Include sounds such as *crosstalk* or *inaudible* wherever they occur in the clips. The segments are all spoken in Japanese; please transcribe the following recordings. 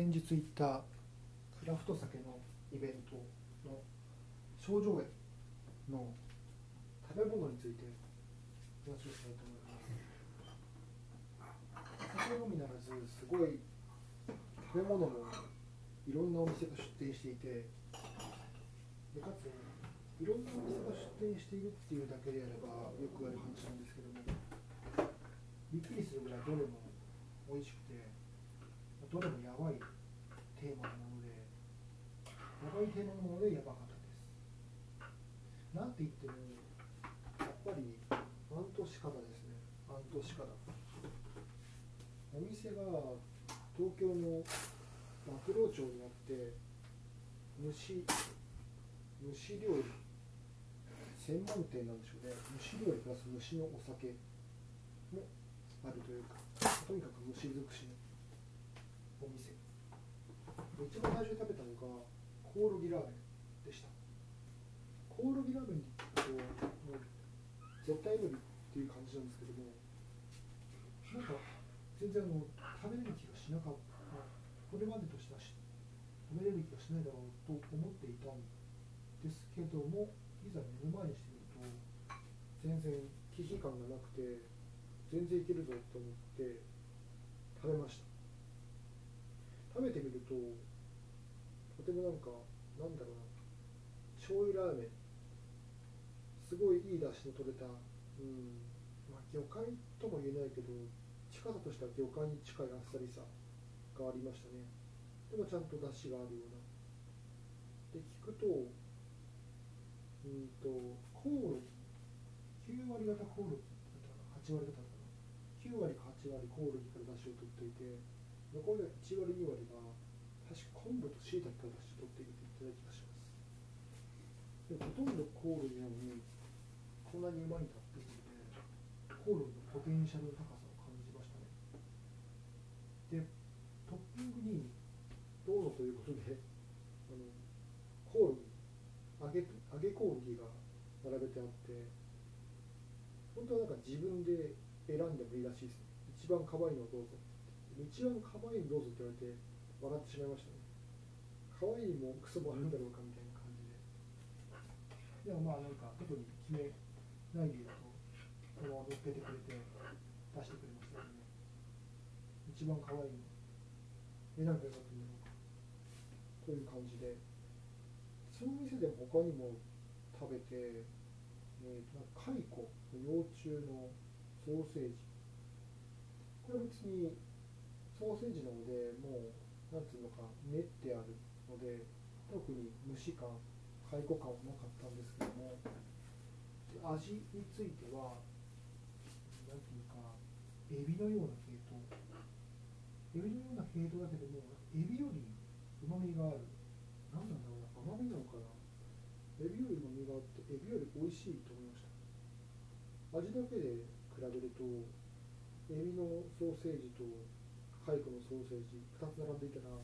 先日行ったクラフト酒のイベントの症状園の食べ物について話をしたいと思います。酒のみならずすごい食べ物もいろんなお店が出店していてでかついろんなお店が出店しているっていうだけであればよくある話なんですけどもびっくりするぐらいどれも美味しくてどれもやばいテーマのものでやばいテーマのものでやばかったです。なんて言ってもやっぱりアントシカダですね。アントシカダお店が東京の幕老町にあって虫虫料理。専門店なんでしょうね虫料理プラス虫のお酒もあるというかとにかく虫尽くしの。お店。一番最初に食べたのがコオロギラーメンでした。コオロギラーメンって聞くともう絶対無理っていう感じなんですけどもなんか全然あの食べれる気がしなかった。これまでとしてはし食べれる気がしないだろうと思っていたんですけどもいざ目の前にしてみると全然危機感がなくて全然いけるぞと思って食べました食べてみるととてもなんかなんだろうな醤油ラーメンすごいいい出汁の取れた、うんまあ、魚介とも言えないけど近さとしては魚介に近いあっさりさがありましたね。でもちゃんと出汁があるようなで聞くとうんとコオロギ9割方コオロギだったか8割だったかな。9割か8割コオロギから出汁を取っていて残りの1割2割が昆布と椎茸から出汁取っていた気がしますでほとんどコオロギなのにこんなにうまいんだってことでコオロギのポテンシャルの高さを感じましたね。でトッピングにどうぞということであのコオロギ揚げ揚げコオロギが並べてあって本当はなんか自分で選んでもいいらしいですね一番可愛いいのをどうぞ一番可愛いのどうぞって言われて笑ってしまいましたね。可愛いもクソもあるんだろうかみたいな感じででもまあなんか特に決めないでいるとこのまま乗っけてくれて出してくれましたよね一番可愛いの選んでよかったんだろうかという感じでその店でも他にも食べて、えー、となんか蚕幼虫のソーセージこれ別にソーセージなのでもうなんていうのか練ってあるので特に虫感蚕感はなかったんですけども味についてはなんていうかエビのような系統。エビのような系統だけどもエビよりうまみがある。何なんだろうな甘みなのかな。エビよりうまみがあってエビより美味しいと思いました。味だけで比べるとエビのソーセージと蚕のソーセージ2つ並んでいたら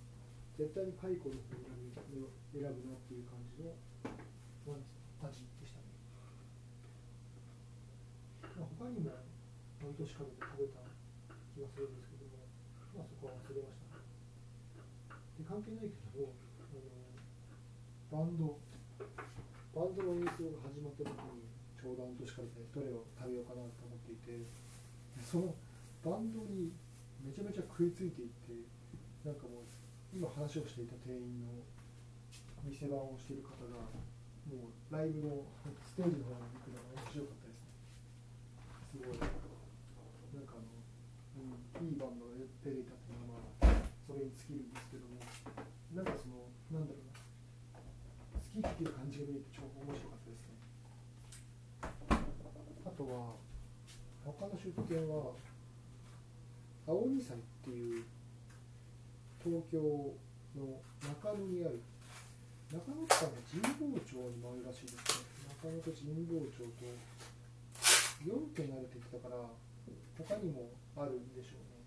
絶対に蚕の方を選ぶ選ぶなっていう感じのなんつ味でしたね、まあ、他にも毎年かけて食べた気がするんですけども、まあ、そこは忘れましたね。で関係ないけどあのバンドバンドの演奏が始まった時にちょうど半年からでどれを食べようかなと思っていてそのバンドにめちゃめちゃ食いついていってなんかもう今話をしていた店員の店番をしている方がもうライブのステージの方に行くのが面白かったですね。すごい。なんかあの、うん、いいバンドが出ていたっていうのはまあそれに尽きるんですけどもなんかそのなんだろうな。好きっていう感じが見えて超面白かったですね。あとは他の出店は青二祭っていう東京の中野にある。中野区から神保町にもあるらしいですね。中野と神保町と4軒あるって言ってたから他にもあるんでしょうね。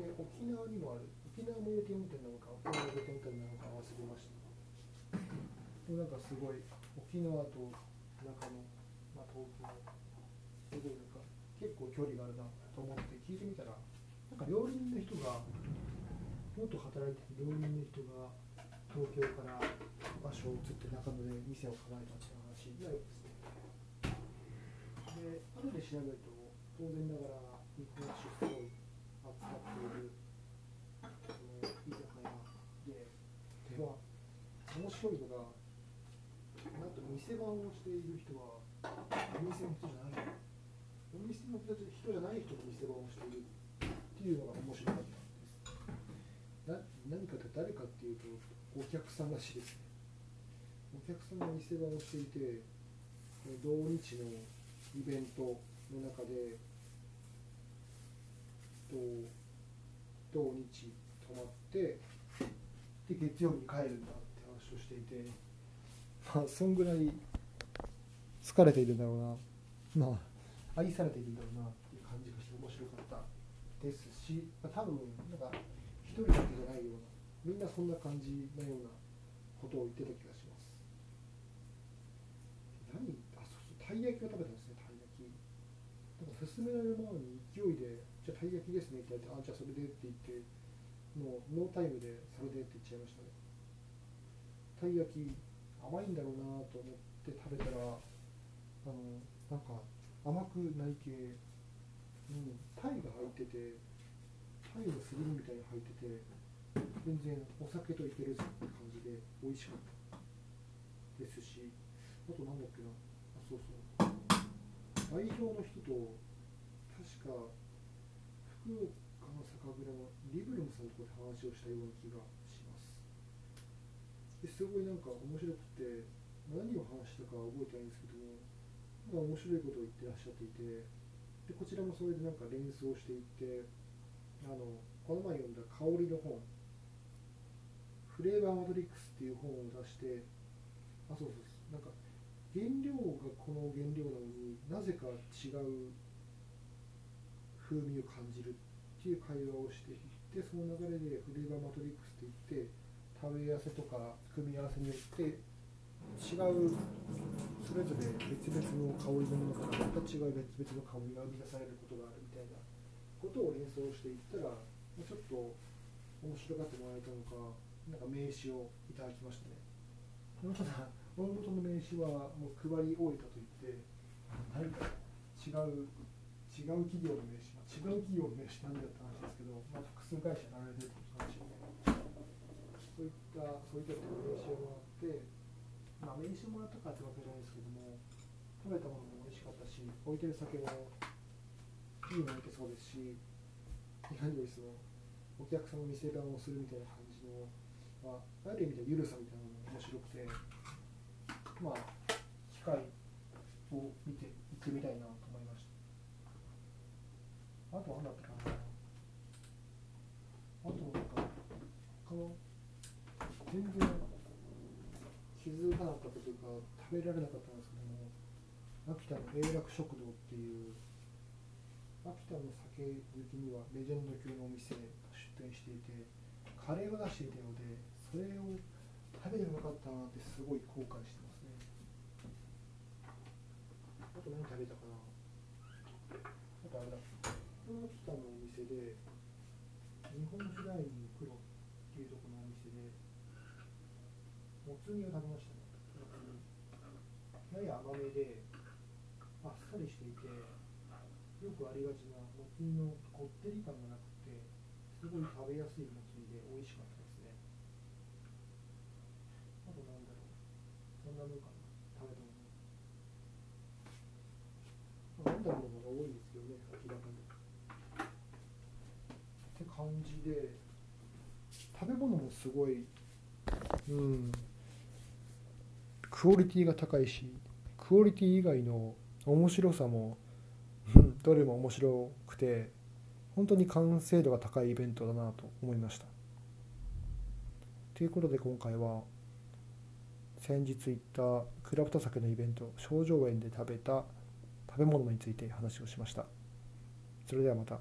で沖縄にもある。沖縄も入れて4店なのか沖縄入れて4店なのか忘れました。でなんかすごい沖縄と中野、まあ、東京すごいなんか結構距離があるなと思って聞いてみたら料理人の人が元働いてる料理人の人が東京から場所を移って中野で店を構えたっていう話がよくですね。で後で調べると当然ながら日本酒すごい扱っているその居酒屋ででは面白いのがなんと店番をしている人はお店の人じゃないお店の人じゃない人が店番をしている。いうのが面白かったな何かって誰かっていうとお客さんらしいですねお客さんが店番をしていて同日のイベントの中で土日泊まってで月曜日に帰るんだって話をしていてまあそんぐらい疲れているんだろうな。まあ愛されているんだろうなっていう感じがして面白かったですし、まあ、多分なんか一人だけじゃないようなみんなそんな感じのようなことを言ってた気がします。何あそうそうたい焼きを食べたんですねたい焼き。なんか勧められる前に勢いでじゃあたい焼きですねって言われてあじゃあそれでって言ってもうノータイムでそれでって言っちゃいましたね。たい焼き甘いんだろうなと思って食べたらあのなんか甘くない系うん。タイが入っててタイのすり身みたいに入ってて全然お酒といけるぞって感じで美味しかった。ですしあとなんだっけな。あそうそう。代表の人と確か福岡の酒蔵のリブルムさんのところで話をしたような気がします。ですごいなんか面白くて何を話したか覚えてないんですけども、まあ、面白いことを言ってらっしゃっていてでこちらもそれでなんか連想していってあのこの前読んだ香りの本。フレーバーマトリックスっていう本を出してあそうそうなんか原料がこの原料なのになぜか違う風味を感じるっていう会話をしていってその流れでフレーバーマトリックスって言って食べ合わせとか組み合わせによって違うそれぞれ別々の香りのものからまた違う別々の香りが生み出されることがあるみたいなことを連想していったらちょっと面白がってもらえたのかなんか名刺をいただきましたね。ただ大元の名刺はもう配り終えたと言って何か違う違う企業の名刺、違う企業の名刺なんだって話ですけど、まあ、複数会社やられてるって話でそういったそういった名刺をもらってまあ名刺をもらったかってわけじゃないですけども食べたものも美味しかったし置いてる酒もいいの置いてそうですし何よりそのお客さんの店番をするみたいな感じの、まあ、ある意味でゆるさみたいなのも面白くてまあ機会を見て行ってみたいなと思いました。あと何だったかなあとなんか他の全然気づかなかったというか食べられな。かったんですけども秋田の永楽食堂っていう秋田の酒好きにはレジェンド級のお店が出店していてカレーを出していたのでそれを食べてなかったなってすごい後悔してますね。あと何食べたかな。あとあれだ秋田のお店で日本酒ライン黒っていうところのお店でもつ煮を食べましたね。やや甘めであっさりしていてよくありがちなもつ煮のこってり感がなくてすごい食べやすいもつ煮で美味しかったですね。あとなんだろう。そんなもんかな。食べたもの。まあ飲んだものが多いですよね明らかに。って感じで食べ物もすごいうん。クオリティが高いしクオリティ以外の面白さも *laughs* どれも面白くて本当に完成度が高いイベントだなと思いました。ということで今回は先日行ったクラフト酒のイベント症状園で食べた食べ物について話をしました。それではまた。